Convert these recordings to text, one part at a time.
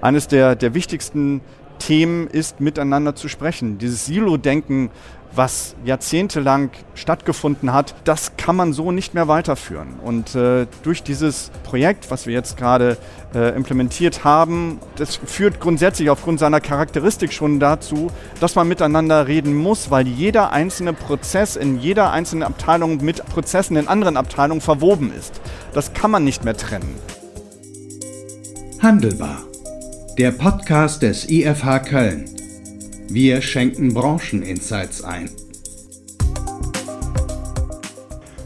eines der, der wichtigsten Themen ist, miteinander zu sprechen. Dieses Silo-Denken was jahrzehntelang stattgefunden hat, das kann man so nicht mehr weiterführen. Und äh, durch dieses Projekt, was wir jetzt gerade äh, implementiert haben, das führt grundsätzlich aufgrund seiner Charakteristik schon dazu, dass man miteinander reden muss, weil jeder einzelne Prozess in jeder einzelnen Abteilung mit Prozessen in anderen Abteilungen verwoben ist. Das kann man nicht mehr trennen. Handelbar. Der Podcast des IFH Köln. Wir schenken Brancheninsights ein.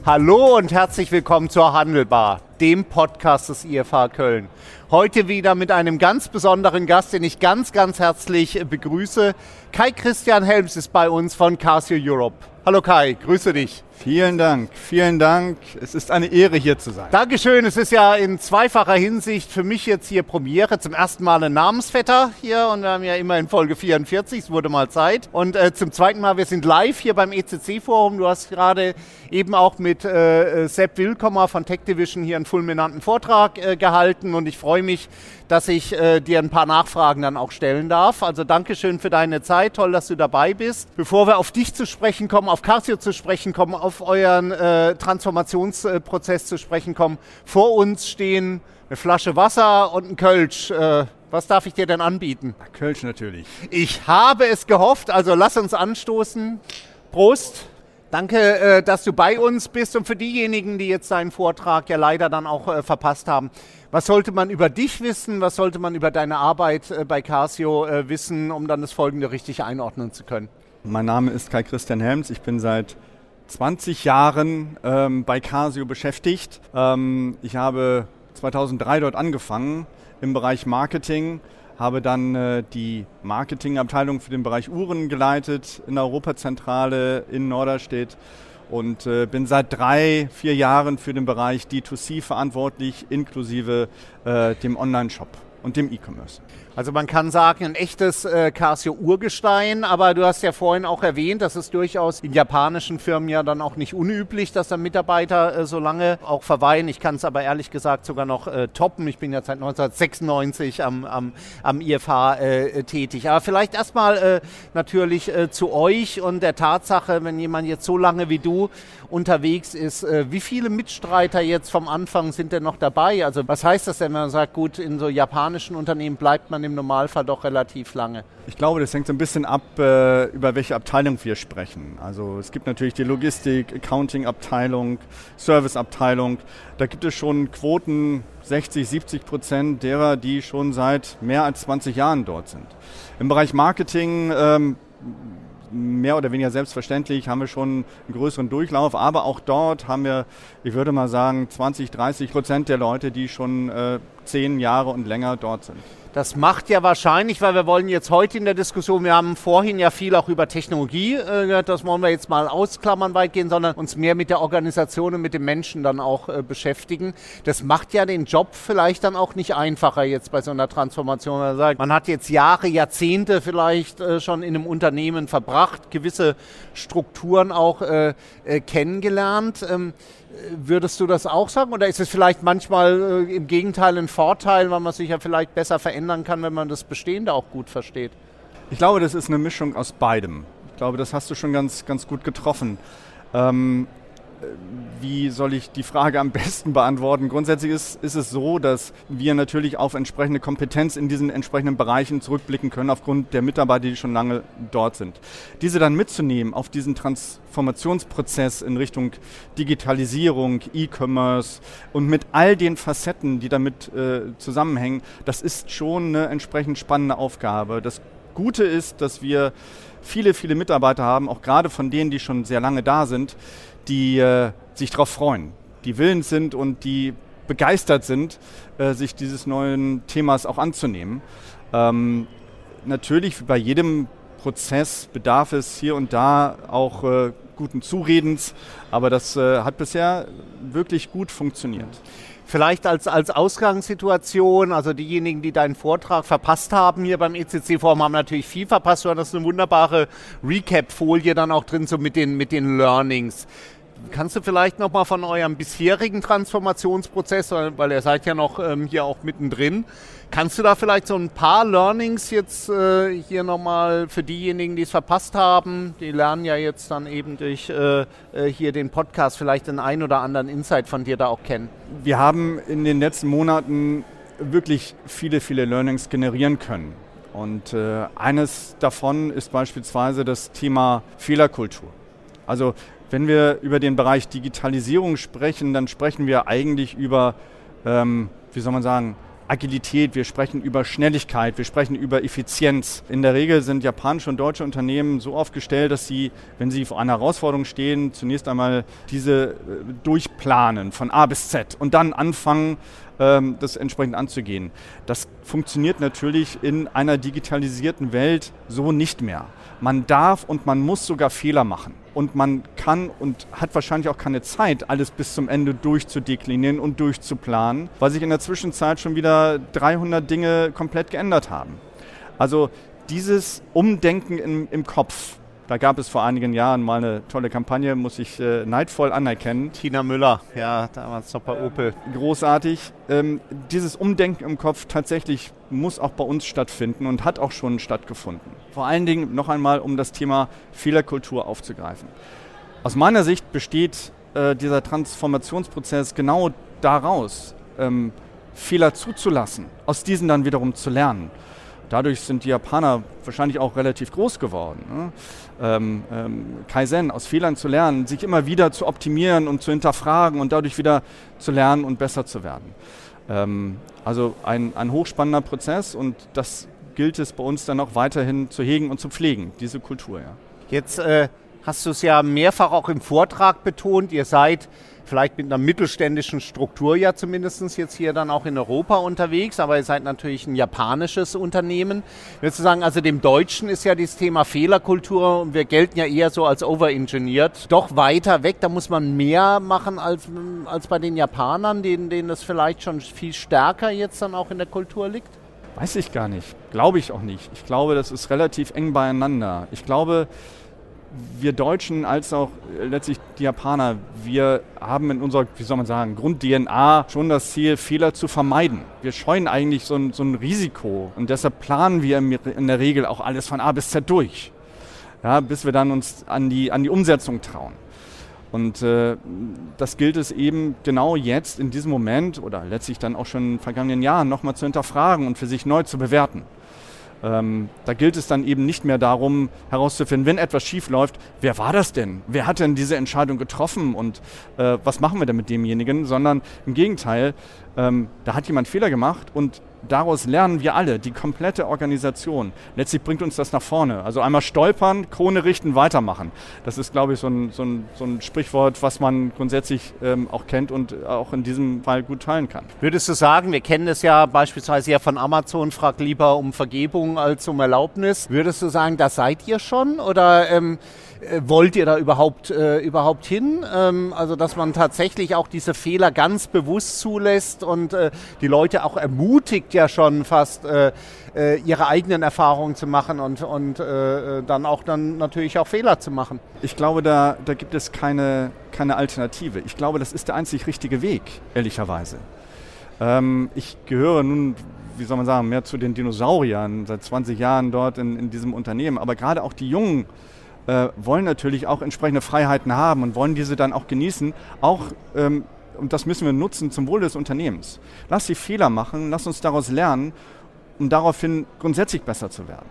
Hallo und herzlich willkommen zur Handelbar, dem Podcast des IFH Köln. Heute wieder mit einem ganz besonderen Gast, den ich ganz, ganz herzlich begrüße. Kai Christian Helms ist bei uns von Casio Europe. Hallo Kai, grüße dich. Vielen Dank, vielen Dank. Es ist eine Ehre, hier zu sein. Dankeschön. Es ist ja in zweifacher Hinsicht für mich jetzt hier Premiere. Zum ersten Mal ein Namensvetter hier und wir haben ja immer in Folge 44, es wurde mal Zeit. Und äh, zum zweiten Mal, wir sind live hier beim ECC-Forum. Du hast gerade eben auch mit äh, Sepp Willkommer von Tech Division hier einen fulminanten Vortrag äh, gehalten und ich freue mich, dass ich äh, dir ein paar Nachfragen dann auch stellen darf. Also Dankeschön für deine Zeit, toll, dass du dabei bist. Bevor wir auf dich zu sprechen kommen, auf Casio zu sprechen kommen, auf euren äh, Transformationsprozess zu sprechen kommen, vor uns stehen eine Flasche Wasser und ein Kölsch. Äh, was darf ich dir denn anbieten? Kölsch natürlich. Ich habe es gehofft, also lass uns anstoßen. Prost. Danke, äh, dass du bei uns bist und für diejenigen, die jetzt deinen Vortrag ja leider dann auch äh, verpasst haben. Was sollte man über dich wissen? Was sollte man über deine Arbeit äh, bei Casio wissen, um dann das Folgende richtig einordnen zu können? Mein Name ist Kai Christian Helms. Ich bin seit 20 Jahren ähm, bei Casio beschäftigt. Ähm, ich habe 2003 dort angefangen im Bereich Marketing habe dann äh, die Marketingabteilung für den Bereich Uhren geleitet in der Europazentrale in Norderstedt und äh, bin seit drei, vier Jahren für den Bereich D2C verantwortlich, inklusive äh, dem Online-Shop und dem E-Commerce. Also man kann sagen, ein echtes äh, Casio-Urgestein, aber du hast ja vorhin auch erwähnt, das ist durchaus in japanischen Firmen ja dann auch nicht unüblich, dass da Mitarbeiter äh, so lange auch verweilen. Ich kann es aber ehrlich gesagt sogar noch äh, toppen. Ich bin ja seit 1996 am, am, am IFH äh, tätig. Aber vielleicht erstmal äh, natürlich äh, zu euch und der Tatsache, wenn jemand jetzt so lange wie du unterwegs ist, wie viele Mitstreiter jetzt vom Anfang sind denn noch dabei? Also was heißt das denn, wenn man sagt, gut, in so japanischen Unternehmen bleibt man im Normalfall doch relativ lange. Ich glaube, das hängt so ein bisschen ab, äh, über welche Abteilung wir sprechen. Also es gibt natürlich die Logistik, Accounting-Abteilung, Service-Abteilung. Da gibt es schon Quoten, 60, 70 Prozent derer, die schon seit mehr als 20 Jahren dort sind. Im Bereich Marketing ähm, mehr oder weniger selbstverständlich haben wir schon einen größeren Durchlauf, aber auch dort haben wir, ich würde mal sagen, 20, 30 Prozent der Leute, die schon äh, zehn Jahre und länger dort sind. Das macht ja wahrscheinlich, weil wir wollen jetzt heute in der Diskussion, wir haben vorhin ja viel auch über Technologie äh, gehört, das wollen wir jetzt mal ausklammern weitgehend, sondern uns mehr mit der Organisation und mit den Menschen dann auch äh, beschäftigen. Das macht ja den Job vielleicht dann auch nicht einfacher jetzt bei so einer Transformation. Man, hat jetzt Jahre, Jahrzehnte vielleicht äh, schon in einem Unternehmen verbracht, gewisse Strukturen auch kennengelernt. Ähm, Würdest du das auch sagen oder ist es vielleicht manchmal äh, im Gegenteil ein Vorteil, weil man sich ja vielleicht besser verändern kann, wenn man das Bestehende auch gut versteht? Ich glaube, das ist eine Mischung aus beidem. Ich glaube, das hast du schon ganz, ganz gut getroffen. Ähm, wie soll ich die Frage am besten beantworten? Grundsätzlich ist, ist es so, dass wir natürlich auf entsprechende Kompetenz in diesen entsprechenden Bereichen zurückblicken können, aufgrund der Mitarbeiter, die schon lange dort sind. Diese dann mitzunehmen auf diesen Transformationsprozess in Richtung Digitalisierung, E-Commerce und mit all den Facetten, die damit äh, zusammenhängen, das ist schon eine entsprechend spannende Aufgabe. Das Gute ist, dass wir viele, viele Mitarbeiter haben, auch gerade von denen, die schon sehr lange da sind, die äh, sich darauf freuen, die willens sind und die begeistert sind, äh, sich dieses neuen Themas auch anzunehmen. Ähm, natürlich, bei jedem Prozess bedarf es hier und da auch äh, guten Zuredens, aber das äh, hat bisher wirklich gut funktioniert. Vielleicht als, als Ausgangssituation, also diejenigen, die deinen Vortrag verpasst haben hier beim ECC-Forum, haben natürlich viel verpasst. Du hattest eine wunderbare Recap-Folie dann auch drin, so mit den, mit den Learnings. Kannst du vielleicht nochmal von eurem bisherigen Transformationsprozess, weil ihr seid ja noch ähm, hier auch mittendrin, kannst du da vielleicht so ein paar Learnings jetzt äh, hier nochmal für diejenigen, die es verpasst haben, die lernen ja jetzt dann eben durch äh, äh, hier den Podcast vielleicht den ein oder anderen Insight von dir da auch kennen? Wir haben in den letzten Monaten wirklich viele, viele Learnings generieren können. Und äh, eines davon ist beispielsweise das Thema Fehlerkultur. Also wenn wir über den Bereich Digitalisierung sprechen, dann sprechen wir eigentlich über, ähm, wie soll man sagen, Agilität, wir sprechen über Schnelligkeit, wir sprechen über Effizienz. In der Regel sind japanische und deutsche Unternehmen so aufgestellt, dass sie, wenn sie vor einer Herausforderung stehen, zunächst einmal diese äh, durchplanen von A bis Z und dann anfangen, das entsprechend anzugehen. Das funktioniert natürlich in einer digitalisierten Welt so nicht mehr. Man darf und man muss sogar Fehler machen und man kann und hat wahrscheinlich auch keine Zeit, alles bis zum Ende durchzudeklinieren und durchzuplanen, weil sich in der Zwischenzeit schon wieder 300 Dinge komplett geändert haben. Also dieses Umdenken im, im Kopf, da gab es vor einigen Jahren mal eine tolle Kampagne, muss ich äh, neidvoll anerkennen. Tina Müller, ja, damals noch bei Opel. Großartig. Ähm, dieses Umdenken im Kopf tatsächlich muss auch bei uns stattfinden und hat auch schon stattgefunden. Vor allen Dingen noch einmal, um das Thema Fehlerkultur aufzugreifen. Aus meiner Sicht besteht äh, dieser Transformationsprozess genau daraus, ähm, Fehler zuzulassen, aus diesen dann wiederum zu lernen. Dadurch sind die Japaner wahrscheinlich auch relativ groß geworden. Ne? Ähm, ähm, Kaizen, aus Fehlern zu lernen, sich immer wieder zu optimieren und zu hinterfragen und dadurch wieder zu lernen und besser zu werden. Ähm, also ein, ein hochspannender Prozess und das gilt es bei uns dann auch weiterhin zu hegen und zu pflegen, diese Kultur. Ja. Jetzt äh, hast du es ja mehrfach auch im Vortrag betont, ihr seid vielleicht mit einer mittelständischen Struktur ja zumindest jetzt hier dann auch in Europa unterwegs, aber ihr seid natürlich ein japanisches Unternehmen. Würdest du sagen, also dem Deutschen ist ja das Thema Fehlerkultur und wir gelten ja eher so als overengineert, doch weiter weg, da muss man mehr machen als, als bei den Japanern, denen, denen das vielleicht schon viel stärker jetzt dann auch in der Kultur liegt? Weiß ich gar nicht. Glaube ich auch nicht. Ich glaube, das ist relativ eng beieinander. Ich glaube, wir Deutschen als auch letztlich die Japaner, wir haben in unserer, wie soll man sagen, Grund-DNA schon das Ziel, Fehler zu vermeiden. Wir scheuen eigentlich so ein, so ein Risiko und deshalb planen wir in der Regel auch alles von A bis Z durch, ja, bis wir dann uns an die, an die Umsetzung trauen. Und äh, das gilt es eben genau jetzt in diesem Moment oder letztlich dann auch schon in den vergangenen Jahren nochmal zu hinterfragen und für sich neu zu bewerten. Ähm, da gilt es dann eben nicht mehr darum herauszufinden, wenn etwas schief läuft, wer war das denn? Wer hat denn diese Entscheidung getroffen und äh, was machen wir denn mit demjenigen? Sondern im Gegenteil, ähm, da hat jemand Fehler gemacht und daraus lernen wir alle, die komplette Organisation. Letztlich bringt uns das nach vorne. Also einmal stolpern, Krone richten, weitermachen. Das ist, glaube ich, so ein, so ein, so ein Sprichwort, was man grundsätzlich ähm, auch kennt und auch in diesem Fall gut teilen kann. Würdest du sagen, wir kennen es ja beispielsweise ja von Amazon, fragt lieber um Vergebung als um Erlaubnis. Würdest du sagen, da seid ihr schon oder ähm, äh, wollt ihr da überhaupt, äh, überhaupt hin? Ähm, also, dass man tatsächlich auch diese Fehler ganz bewusst zulässt und äh, die Leute auch ermutigt ja schon fast, äh, äh ihre eigenen Erfahrungen zu machen und, und äh, dann auch dann natürlich auch Fehler zu machen. Ich glaube, da, da gibt es keine, keine Alternative. Ich glaube, das ist der einzig richtige Weg, ehrlicherweise. Ähm, ich gehöre nun wie soll man sagen, mehr zu den Dinosauriern seit 20 Jahren dort in, in diesem Unternehmen. Aber gerade auch die jungen äh, wollen natürlich auch entsprechende Freiheiten haben und wollen diese dann auch genießen, auch ähm, und das müssen wir nutzen zum Wohle des Unternehmens. Lass sie Fehler machen, lass uns daraus lernen, um daraufhin grundsätzlich besser zu werden.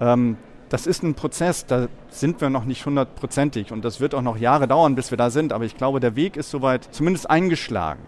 Ähm, das ist ein Prozess, da sind wir noch nicht hundertprozentig und das wird auch noch Jahre dauern, bis wir da sind, aber ich glaube, der Weg ist soweit zumindest eingeschlagen.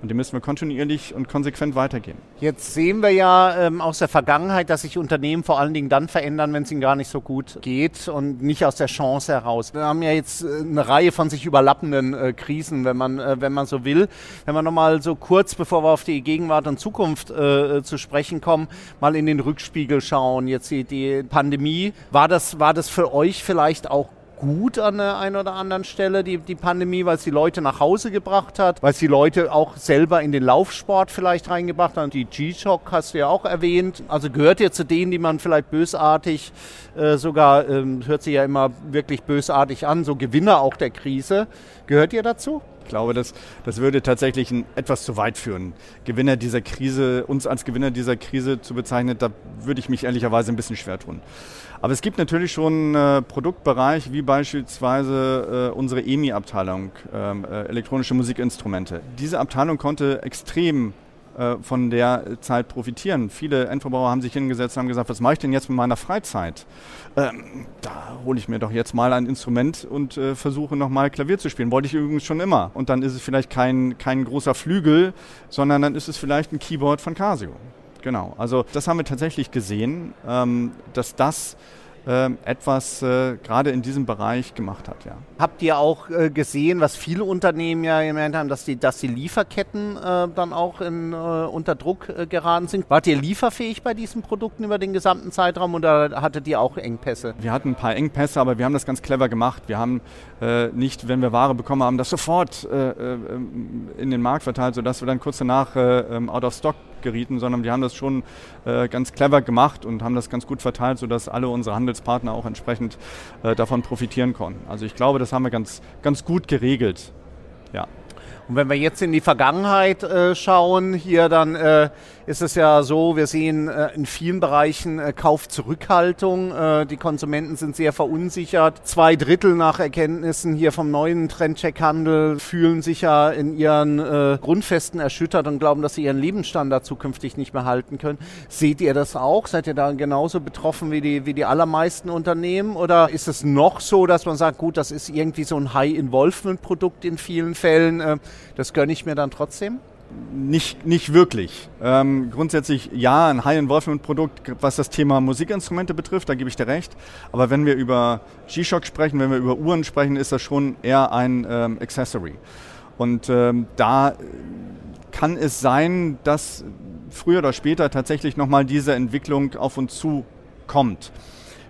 Und die müssen wir kontinuierlich und konsequent weitergehen. Jetzt sehen wir ja ähm, aus der Vergangenheit, dass sich Unternehmen vor allen Dingen dann verändern, wenn es ihnen gar nicht so gut geht und nicht aus der Chance heraus. Wir haben ja jetzt äh, eine Reihe von sich überlappenden äh, Krisen, wenn man, äh, wenn man so will. Wenn wir nochmal so kurz, bevor wir auf die Gegenwart und Zukunft äh, zu sprechen kommen, mal in den Rückspiegel schauen. Jetzt die, die Pandemie. War das, war das für euch vielleicht auch gut an der einen oder anderen Stelle, die, die Pandemie, weil es die Leute nach Hause gebracht hat, weil es die Leute auch selber in den Laufsport vielleicht reingebracht hat. Die G-Shock hast du ja auch erwähnt. Also gehört ihr zu denen, die man vielleicht bösartig, äh, sogar, ähm, hört sich ja immer wirklich bösartig an, so Gewinner auch der Krise. Gehört ihr dazu? Ich glaube, das, das würde tatsächlich ein, etwas zu weit führen. Gewinner dieser Krise, uns als Gewinner dieser Krise zu bezeichnen, da würde ich mich ehrlicherweise ein bisschen schwer tun. Aber es gibt natürlich schon äh, Produktbereich, wie beispielsweise äh, unsere EMI-Abteilung, ähm, äh, elektronische Musikinstrumente. Diese Abteilung konnte extrem äh, von der Zeit profitieren. Viele Endverbraucher haben sich hingesetzt und haben gesagt, was mache ich denn jetzt mit meiner Freizeit? Ähm, da hole ich mir doch jetzt mal ein Instrument und äh, versuche nochmal Klavier zu spielen. Wollte ich übrigens schon immer. Und dann ist es vielleicht kein, kein großer Flügel, sondern dann ist es vielleicht ein Keyboard von Casio. Genau, also das haben wir tatsächlich gesehen, ähm, dass das ähm, etwas äh, gerade in diesem Bereich gemacht hat. Ja. Habt ihr auch äh, gesehen, was viele Unternehmen ja gemeint haben, dass die, dass die Lieferketten äh, dann auch in, äh, unter Druck äh, geraten sind? Wart ihr lieferfähig bei diesen Produkten über den gesamten Zeitraum oder hattet ihr auch Engpässe? Wir hatten ein paar Engpässe, aber wir haben das ganz clever gemacht. Wir haben äh, nicht, wenn wir Ware bekommen haben, das sofort in den Markt verteilt, sodass wir dann kurz danach ähm, out of stock gerieten, sondern wir haben das schon äh, ganz clever gemacht und haben das ganz gut verteilt, sodass alle unsere Handelspartner auch entsprechend äh, davon profitieren konnten. Also ich glaube, das haben wir ganz, ganz gut geregelt. Ja. Und wenn wir jetzt in die Vergangenheit äh, schauen, hier dann äh, ist es ja so, wir sehen äh, in vielen Bereichen äh, Kaufzurückhaltung. Äh, die Konsumenten sind sehr verunsichert. Zwei Drittel nach Erkenntnissen hier vom neuen Trendcheck-Handel fühlen sich ja in ihren äh, Grundfesten erschüttert und glauben, dass sie ihren Lebensstandard zukünftig nicht mehr halten können. Seht ihr das auch? Seid ihr da genauso betroffen wie die, wie die allermeisten Unternehmen? Oder ist es noch so, dass man sagt, gut, das ist irgendwie so ein High-Involvement-Produkt in vielen Fällen, äh, das gönne ich mir dann trotzdem? Nicht, nicht wirklich. Ähm, grundsätzlich ja, ein High-Involvement-Produkt, was das Thema Musikinstrumente betrifft, da gebe ich dir recht. Aber wenn wir über G-Shock sprechen, wenn wir über Uhren sprechen, ist das schon eher ein ähm, Accessory. Und ähm, da kann es sein, dass früher oder später tatsächlich nochmal diese Entwicklung auf uns zukommt.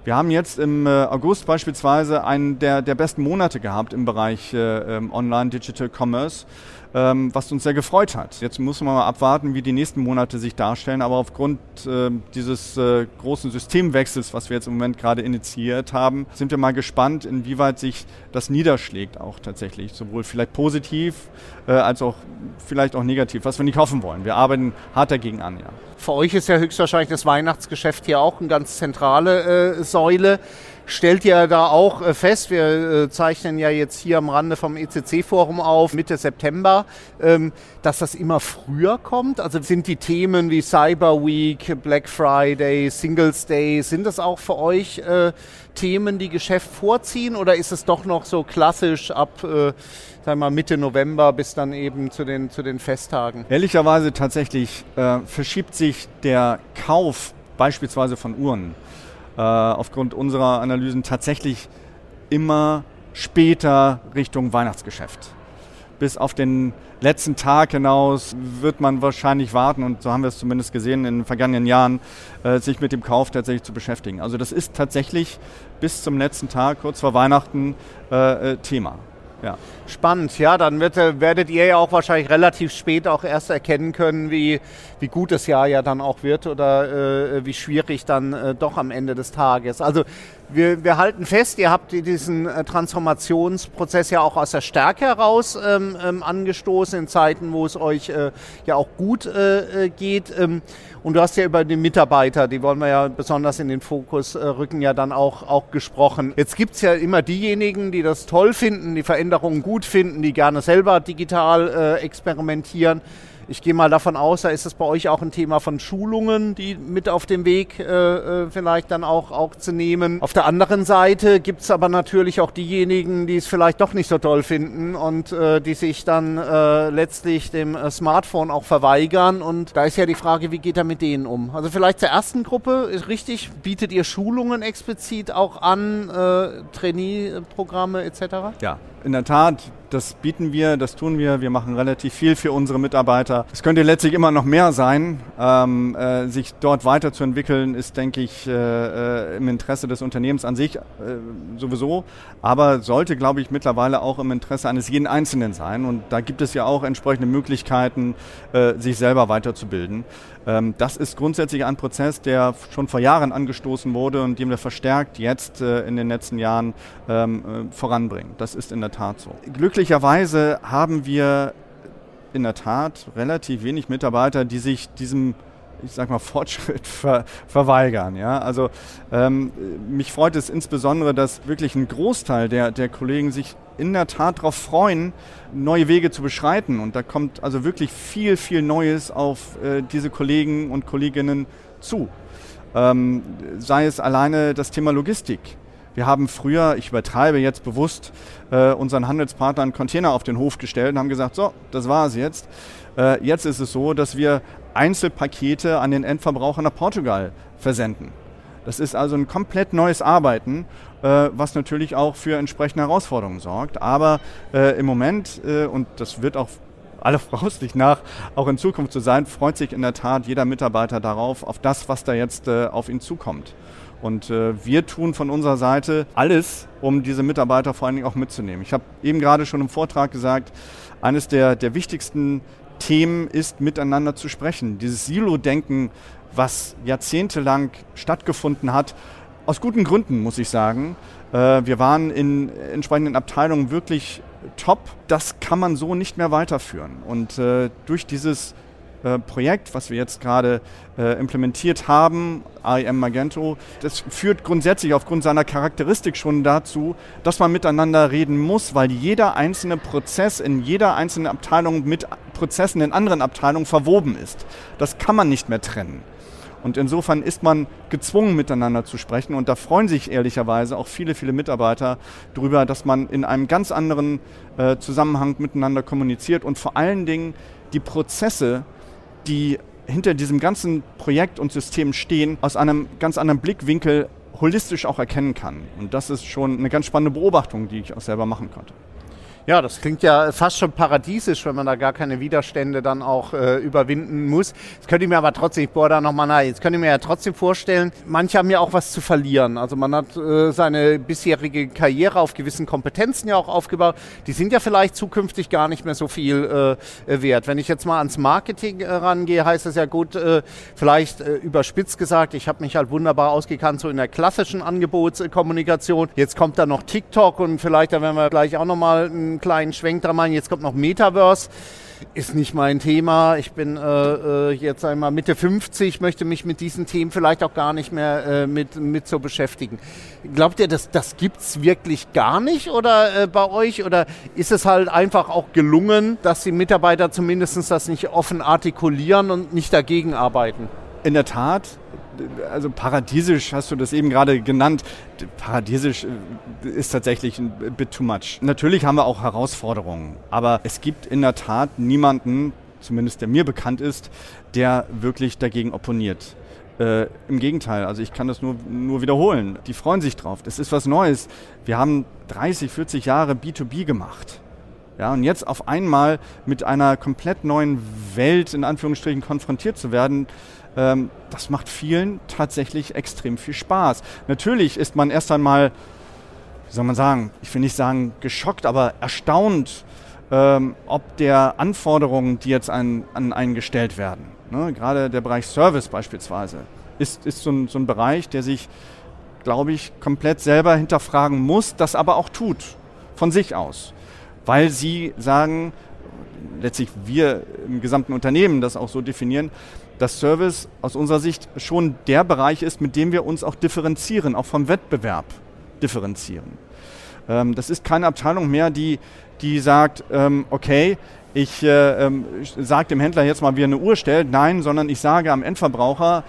Wir haben jetzt im äh, August beispielsweise einen der, der besten Monate gehabt im Bereich äh, ähm, Online Digital Commerce ähm, was uns sehr gefreut hat. Jetzt muss man mal abwarten, wie die nächsten Monate sich darstellen, aber aufgrund äh, dieses äh, großen Systemwechsels, was wir jetzt im Moment gerade initiiert haben, sind wir mal gespannt, inwieweit sich das niederschlägt auch tatsächlich, sowohl vielleicht positiv als auch vielleicht auch negativ, was wir nicht hoffen wollen. Wir arbeiten hart dagegen an, ja. Für euch ist ja höchstwahrscheinlich das Weihnachtsgeschäft hier auch eine ganz zentrale äh, Säule stellt ihr da auch äh, fest, wir äh, zeichnen ja jetzt hier am Rande vom ECC-Forum auf, Mitte September, ähm, dass das immer früher kommt? Also sind die Themen wie Cyber Week, Black Friday, Singles Day, sind das auch für euch äh, Themen, die Geschäft vorziehen oder ist es doch noch so klassisch ab äh, sagen wir Mitte November bis dann eben zu den, zu den Festtagen? Ehrlicherweise tatsächlich äh, verschiebt sich der Kauf beispielsweise von Uhren äh, aufgrund unserer Analysen tatsächlich immer später Richtung Weihnachtsgeschäft. Bis auf den letzten Tag hinaus wird man wahrscheinlich warten, und so haben wir es zumindest gesehen in den vergangenen Jahren, äh, sich mit dem Kauf tatsächlich zu beschäftigen. Also das ist tatsächlich bis zum letzten Tag, kurz vor Weihnachten, äh, äh Thema. Ja. Spannend, ja, dann wird, werdet ihr ja auch wahrscheinlich relativ spät auch erst erkennen können, wie, wie gut das Jahr ja dann auch wird oder äh, wie schwierig dann äh, doch am Ende des Tages. Also wir, wir halten fest, ihr habt diesen äh, Transformationsprozess ja auch aus der Stärke heraus ähm, ähm, angestoßen in Zeiten, wo es euch äh, ja auch gut äh, geht. Ähm, und du hast ja über die Mitarbeiter, die wollen wir ja besonders in den Fokus rücken, ja dann auch, auch gesprochen. Jetzt gibt es ja immer diejenigen, die das toll finden, die Veränderungen gut finden, die gerne selber digital experimentieren. Ich gehe mal davon aus, da ist es bei euch auch ein Thema von Schulungen, die mit auf dem Weg äh, äh, vielleicht dann auch, auch zu nehmen. Auf der anderen Seite gibt es aber natürlich auch diejenigen, die es vielleicht doch nicht so toll finden und äh, die sich dann äh, letztlich dem äh, Smartphone auch verweigern. Und da ist ja die Frage, wie geht er mit denen um? Also vielleicht zur ersten Gruppe ist richtig, bietet ihr Schulungen explizit auch an, äh, Trainee-Programme etc.? Ja, in der Tat, das bieten wir, das tun wir. Wir machen relativ viel für unsere Mitarbeiter. Es könnte letztlich immer noch mehr sein. Ähm, äh, sich dort weiterzuentwickeln, ist, denke ich, äh, äh, im Interesse des Unternehmens an sich äh, sowieso, aber sollte, glaube ich, mittlerweile auch im Interesse eines jeden Einzelnen sein. Und da gibt es ja auch entsprechende Möglichkeiten, äh, sich selber weiterzubilden. Ähm, das ist grundsätzlich ein Prozess, der schon vor Jahren angestoßen wurde und den wir verstärkt jetzt äh, in den letzten Jahren ähm, voranbringen. Das ist in der Tat so. Glücklich glücklicherweise haben wir in der Tat relativ wenig Mitarbeiter, die sich diesem ich sag mal, Fortschritt ver, verweigern. Ja? Also ähm, mich freut es insbesondere, dass wirklich ein Großteil der, der Kollegen sich in der Tat darauf freuen, neue Wege zu beschreiten. Und da kommt also wirklich viel, viel Neues auf äh, diese Kollegen und Kolleginnen zu. Ähm, sei es alleine das Thema Logistik. Wir haben früher, ich übertreibe jetzt bewusst, äh, unseren Handelspartnern Container auf den Hof gestellt und haben gesagt, so, das war es jetzt. Äh, jetzt ist es so, dass wir Einzelpakete an den Endverbraucher nach Portugal versenden. Das ist also ein komplett neues Arbeiten, äh, was natürlich auch für entsprechende Herausforderungen sorgt. Aber äh, im Moment, äh, und das wird auch alle voraussichtlich nach auch in Zukunft so sein, freut sich in der Tat jeder Mitarbeiter darauf, auf das, was da jetzt äh, auf ihn zukommt. Und äh, wir tun von unserer Seite alles, um diese Mitarbeiter vor allen Dingen auch mitzunehmen. Ich habe eben gerade schon im Vortrag gesagt, eines der, der wichtigsten Themen ist, miteinander zu sprechen. Dieses Silo-Denken, was jahrzehntelang stattgefunden hat, aus guten Gründen, muss ich sagen. Äh, wir waren in entsprechenden Abteilungen wirklich top. Das kann man so nicht mehr weiterführen. Und äh, durch dieses äh, Projekt, was wir jetzt gerade äh, implementiert haben, IM Magento, das führt grundsätzlich aufgrund seiner Charakteristik schon dazu, dass man miteinander reden muss, weil jeder einzelne Prozess in jeder einzelnen Abteilung mit Prozessen in anderen Abteilungen verwoben ist. Das kann man nicht mehr trennen. Und insofern ist man gezwungen, miteinander zu sprechen. Und da freuen sich ehrlicherweise auch viele, viele Mitarbeiter darüber, dass man in einem ganz anderen äh, Zusammenhang miteinander kommuniziert und vor allen Dingen die Prozesse die hinter diesem ganzen Projekt und System stehen, aus einem ganz anderen Blickwinkel holistisch auch erkennen kann. Und das ist schon eine ganz spannende Beobachtung, die ich auch selber machen konnte. Ja, das klingt ja fast schon paradiesisch, wenn man da gar keine Widerstände dann auch äh, überwinden muss. Jetzt könnte ich mir aber trotzdem, ich bohre da nochmal nach, jetzt könnte ich mir ja trotzdem vorstellen, manche haben ja auch was zu verlieren. Also man hat äh, seine bisherige Karriere auf gewissen Kompetenzen ja auch aufgebaut. Die sind ja vielleicht zukünftig gar nicht mehr so viel äh, wert. Wenn ich jetzt mal ans Marketing äh, rangehe, heißt das ja gut, äh, vielleicht äh, überspitzt gesagt, ich habe mich halt wunderbar ausgekannt so in der klassischen Angebotskommunikation. Jetzt kommt da noch TikTok und vielleicht, da werden wir gleich auch nochmal ein kleinen Schwenk dran machen. Jetzt kommt noch Metaverse. Ist nicht mein Thema. Ich bin äh, äh, jetzt einmal Mitte 50, möchte mich mit diesen Themen vielleicht auch gar nicht mehr äh, mit, mit so beschäftigen. Glaubt ihr, das, das gibt es wirklich gar nicht oder äh, bei euch? Oder ist es halt einfach auch gelungen, dass die Mitarbeiter zumindest das nicht offen artikulieren und nicht dagegen arbeiten? In der Tat, also paradiesisch hast du das eben gerade genannt. Paradiesisch äh, ist tatsächlich ein bit too much. Natürlich haben wir auch Herausforderungen, aber es gibt in der Tat niemanden, zumindest der mir bekannt ist, der wirklich dagegen opponiert. Äh, Im Gegenteil, also ich kann das nur, nur wiederholen. Die freuen sich drauf. Das ist was Neues. Wir haben 30, 40 Jahre B2B gemacht. Ja, und jetzt auf einmal mit einer komplett neuen Welt in Anführungsstrichen konfrontiert zu werden, ähm, das macht vielen tatsächlich extrem viel Spaß. Natürlich ist man erst einmal, wie soll man sagen, ich will nicht sagen geschockt, aber erstaunt, ähm, ob der Anforderungen, die jetzt an, an einen gestellt werden, ne, gerade der Bereich Service beispielsweise, ist, ist so, ein, so ein Bereich, der sich, glaube ich, komplett selber hinterfragen muss, das aber auch tut, von sich aus. Weil sie sagen, letztlich wir im gesamten Unternehmen das auch so definieren, dass Service aus unserer Sicht schon der Bereich ist, mit dem wir uns auch differenzieren, auch vom Wettbewerb differenzieren. Ähm, das ist keine Abteilung mehr, die, die sagt, ähm, okay, ich äh, ähm, sage dem Händler jetzt mal, wie er eine Uhr stellt. Nein, sondern ich sage am Endverbraucher,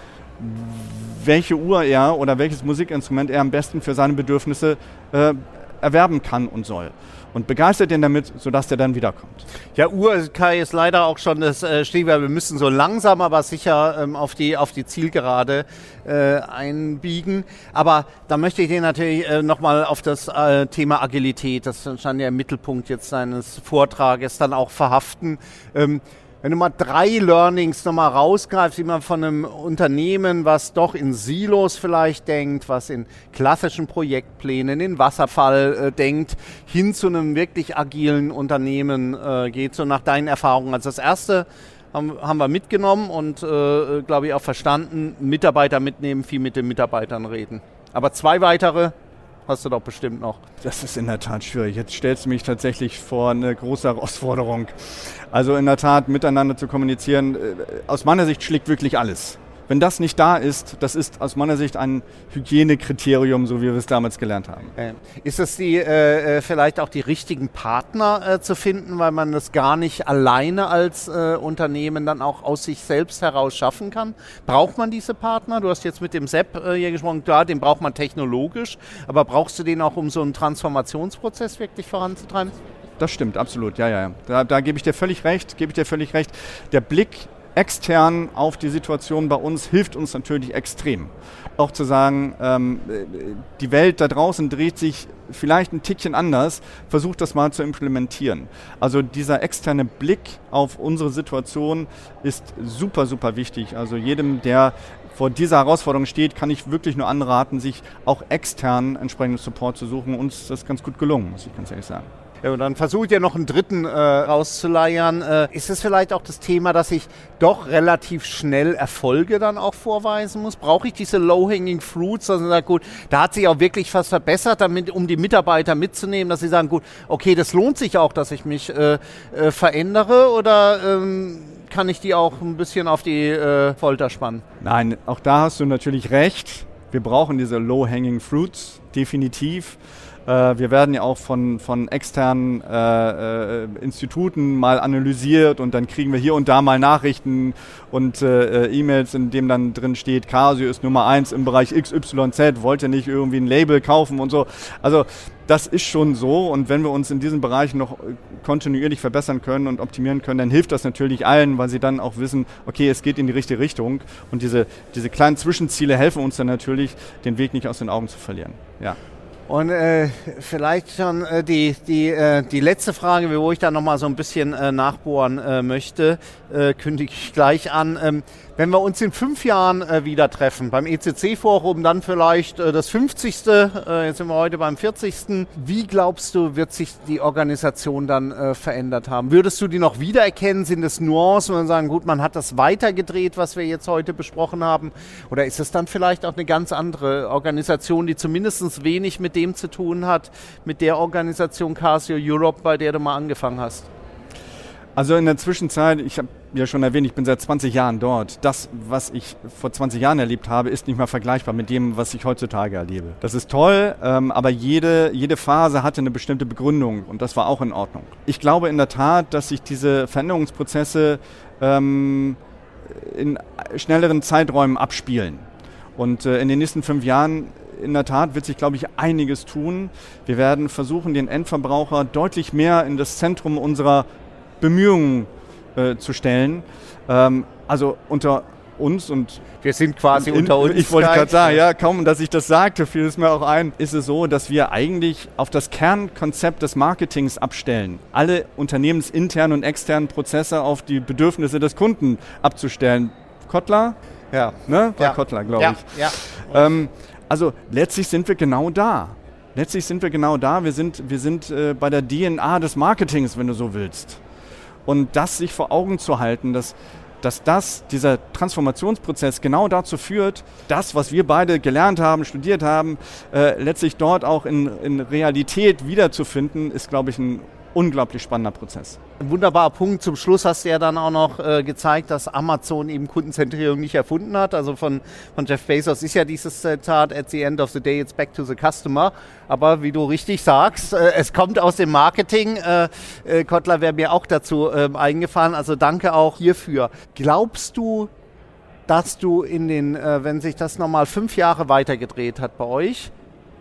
welche Uhr er oder welches Musikinstrument er am besten für seine Bedürfnisse äh, erwerben kann und soll und begeistert ihn damit, sodass der dann wiederkommt. Ja, Urkai ist leider auch schon das äh, Stichwort. Wir müssen so langsam, aber sicher ähm, auf, die, auf die Zielgerade äh, einbiegen. Aber da möchte ich dir natürlich äh, nochmal auf das äh, Thema Agilität, das stand ja im Mittelpunkt jetzt seines Vortrages, dann auch verhaften. Ähm, wenn du mal drei Learnings nochmal rausgreifst, wie man von einem Unternehmen, was doch in Silos vielleicht denkt, was in klassischen Projektplänen, in Wasserfall äh, denkt, hin zu einem wirklich agilen Unternehmen äh, geht, so nach deinen Erfahrungen. Also das erste haben, haben wir mitgenommen und äh, glaube ich auch verstanden, Mitarbeiter mitnehmen, viel mit den Mitarbeitern reden. Aber zwei weitere hast du doch bestimmt noch. Das ist in der Tat schwierig. Jetzt stellst du mich tatsächlich vor eine große Herausforderung. Also in der Tat miteinander zu kommunizieren, äh, aus meiner Sicht schlägt wirklich alles. Wenn das nicht da ist, das ist aus meiner Sicht ein Hygienekriterium, so wie wir es damals gelernt haben. Ist es die, äh, äh, vielleicht auch die richtigen Partner äh, zu finden, weil man das gar nicht alleine als äh, Unternehmen dann auch aus sich selbst heraus schaffen kann? Braucht man diese Partner? Du hast jetzt mit dem Sepp äh, hier gesprochen, klar, den braucht man technologisch, aber brauchst du den auch, um so einen Transformationsprozess wirklich voranzutreiben? Das stimmt, absolut, ja, ja. Da, da gebe ich dir völlig recht, gebe ich dir völlig recht. Der Blick extern auf die Situation bei uns hilft uns natürlich extrem. Auch zu sagen, ähm, die Welt da draußen dreht sich vielleicht ein Tickchen anders, versucht das mal zu implementieren. Also dieser externe Blick auf unsere Situation ist super, super wichtig. Also jedem, der vor dieser Herausforderung steht, kann ich wirklich nur anraten, sich auch extern entsprechenden Support zu suchen. Uns ist das ganz gut gelungen, muss ich ganz ehrlich sagen. Ja, und dann versucht ihr noch einen dritten äh, rauszuleiern. Äh, ist es vielleicht auch das Thema, dass ich doch relativ schnell Erfolge dann auch vorweisen muss? Brauche ich diese Low-Hanging Fruits? Also sagt, gut, da hat sich auch wirklich was verbessert, damit, um die Mitarbeiter mitzunehmen, dass sie sagen, gut, okay, das lohnt sich auch, dass ich mich äh, äh, verändere oder ähm, kann ich die auch ein bisschen auf die äh, Folter spannen? Nein, auch da hast du natürlich recht. Wir brauchen diese Low-Hanging Fruits, definitiv. Äh, wir werden ja auch von, von externen äh, äh, Instituten mal analysiert und dann kriegen wir hier und da mal Nachrichten und äh, äh E-Mails, in dem dann drin steht, Casio ist Nummer eins im Bereich XYZ, wollte nicht irgendwie ein Label kaufen und so. Also das ist schon so und wenn wir uns in diesen Bereichen noch kontinuierlich verbessern können und optimieren können, dann hilft das natürlich allen, weil sie dann auch wissen, okay, es geht in die richtige Richtung und diese, diese kleinen Zwischenziele helfen uns dann natürlich, den Weg nicht aus den Augen zu verlieren. Ja. Und äh, vielleicht schon äh, die, die, äh, die letzte Frage, wo ich da nochmal so ein bisschen äh, nachbohren äh, möchte, äh, kündige ich gleich an. Ähm, wenn wir uns in fünf Jahren äh, wieder treffen, beim ECC-Forum, dann vielleicht äh, das 50. Äh, jetzt sind wir heute beim 40. Wie glaubst du, wird sich die Organisation dann äh, verändert haben? Würdest du die noch wiedererkennen? Sind es Nuancen und sagen, gut, man hat das weitergedreht, was wir jetzt heute besprochen haben? Oder ist es dann vielleicht auch eine ganz andere Organisation, die zumindest wenig mit dem zu tun hat, mit der Organisation Casio Europe, bei der du mal angefangen hast? Also in der Zwischenzeit, ich habe ja schon erwähnt, ich bin seit 20 Jahren dort. Das, was ich vor 20 Jahren erlebt habe, ist nicht mehr vergleichbar mit dem, was ich heutzutage erlebe. Das ist toll, ähm, aber jede, jede Phase hatte eine bestimmte Begründung und das war auch in Ordnung. Ich glaube in der Tat, dass sich diese Veränderungsprozesse ähm, in schnelleren Zeiträumen abspielen. Und äh, in den nächsten fünf Jahren in der Tat wird sich, glaube ich, einiges tun. Wir werden versuchen, den Endverbraucher deutlich mehr in das Zentrum unserer Bemühungen äh, zu stellen. Ähm, also unter uns und wir sind quasi in, unter uns. Ich wollte gerade sagen, ja, kaum, dass ich das sagte, fiel es mir auch ein, ist es so, dass wir eigentlich auf das Kernkonzept des Marketings abstellen. Alle unternehmensinternen und externen Prozesse auf die Bedürfnisse des Kunden abzustellen. Kottler? Ja. Ne? War ja. Kottler, glaube ja. ich. Ja. Ähm, also letztlich sind wir genau da. Letztlich sind wir genau da. Wir sind, wir sind äh, bei der DNA des Marketings, wenn du so willst. Und das sich vor Augen zu halten, dass, dass das, dieser Transformationsprozess genau dazu führt, das, was wir beide gelernt haben, studiert haben, äh, letztlich dort auch in, in Realität wiederzufinden, ist, glaube ich, ein unglaublich spannender Prozess. Ein wunderbarer Punkt. Zum Schluss hast du ja dann auch noch äh, gezeigt, dass Amazon eben Kundenzentrierung nicht erfunden hat. Also von, von Jeff Bezos ist ja dieses Zitat, at the end of the day it's back to the customer. Aber wie du richtig sagst, äh, es kommt aus dem Marketing. Äh, äh Kottler wäre mir auch dazu ähm, eingefallen. Also danke auch hierfür. Glaubst du, dass du in den, äh, wenn sich das nochmal fünf Jahre weitergedreht hat bei euch,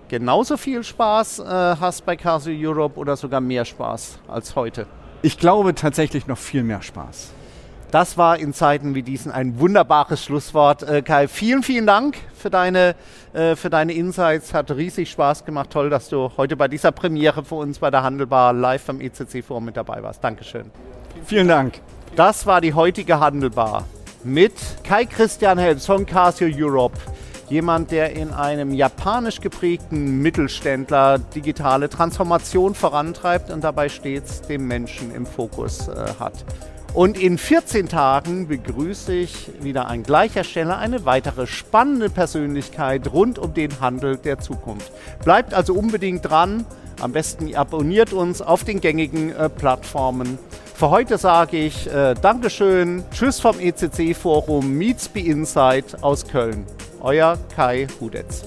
genauso viel Spaß äh, hast bei Casio Europe oder sogar mehr Spaß als heute? Ich glaube tatsächlich noch viel mehr Spaß. Das war in Zeiten wie diesen ein wunderbares Schlusswort. Äh, Kai, vielen, vielen Dank für deine, äh, für deine Insights. Hat riesig Spaß gemacht. Toll, dass du heute bei dieser Premiere für uns bei der Handelbar live beim ECC-Forum mit dabei warst. Dankeschön. Vielen Dank. Das war die heutige Handelbar mit Kai Christian Helms von Casio Europe. Jemand, der in einem japanisch geprägten Mittelständler digitale Transformation vorantreibt und dabei stets den Menschen im Fokus äh, hat. Und in 14 Tagen begrüße ich wieder an gleicher Stelle eine weitere spannende Persönlichkeit rund um den Handel der Zukunft. Bleibt also unbedingt dran. Am besten abonniert uns auf den gängigen äh, Plattformen. Für heute sage ich äh, Dankeschön, Tschüss vom ECC Forum Meets Be Insight aus Köln. Euer Kai Hudetz.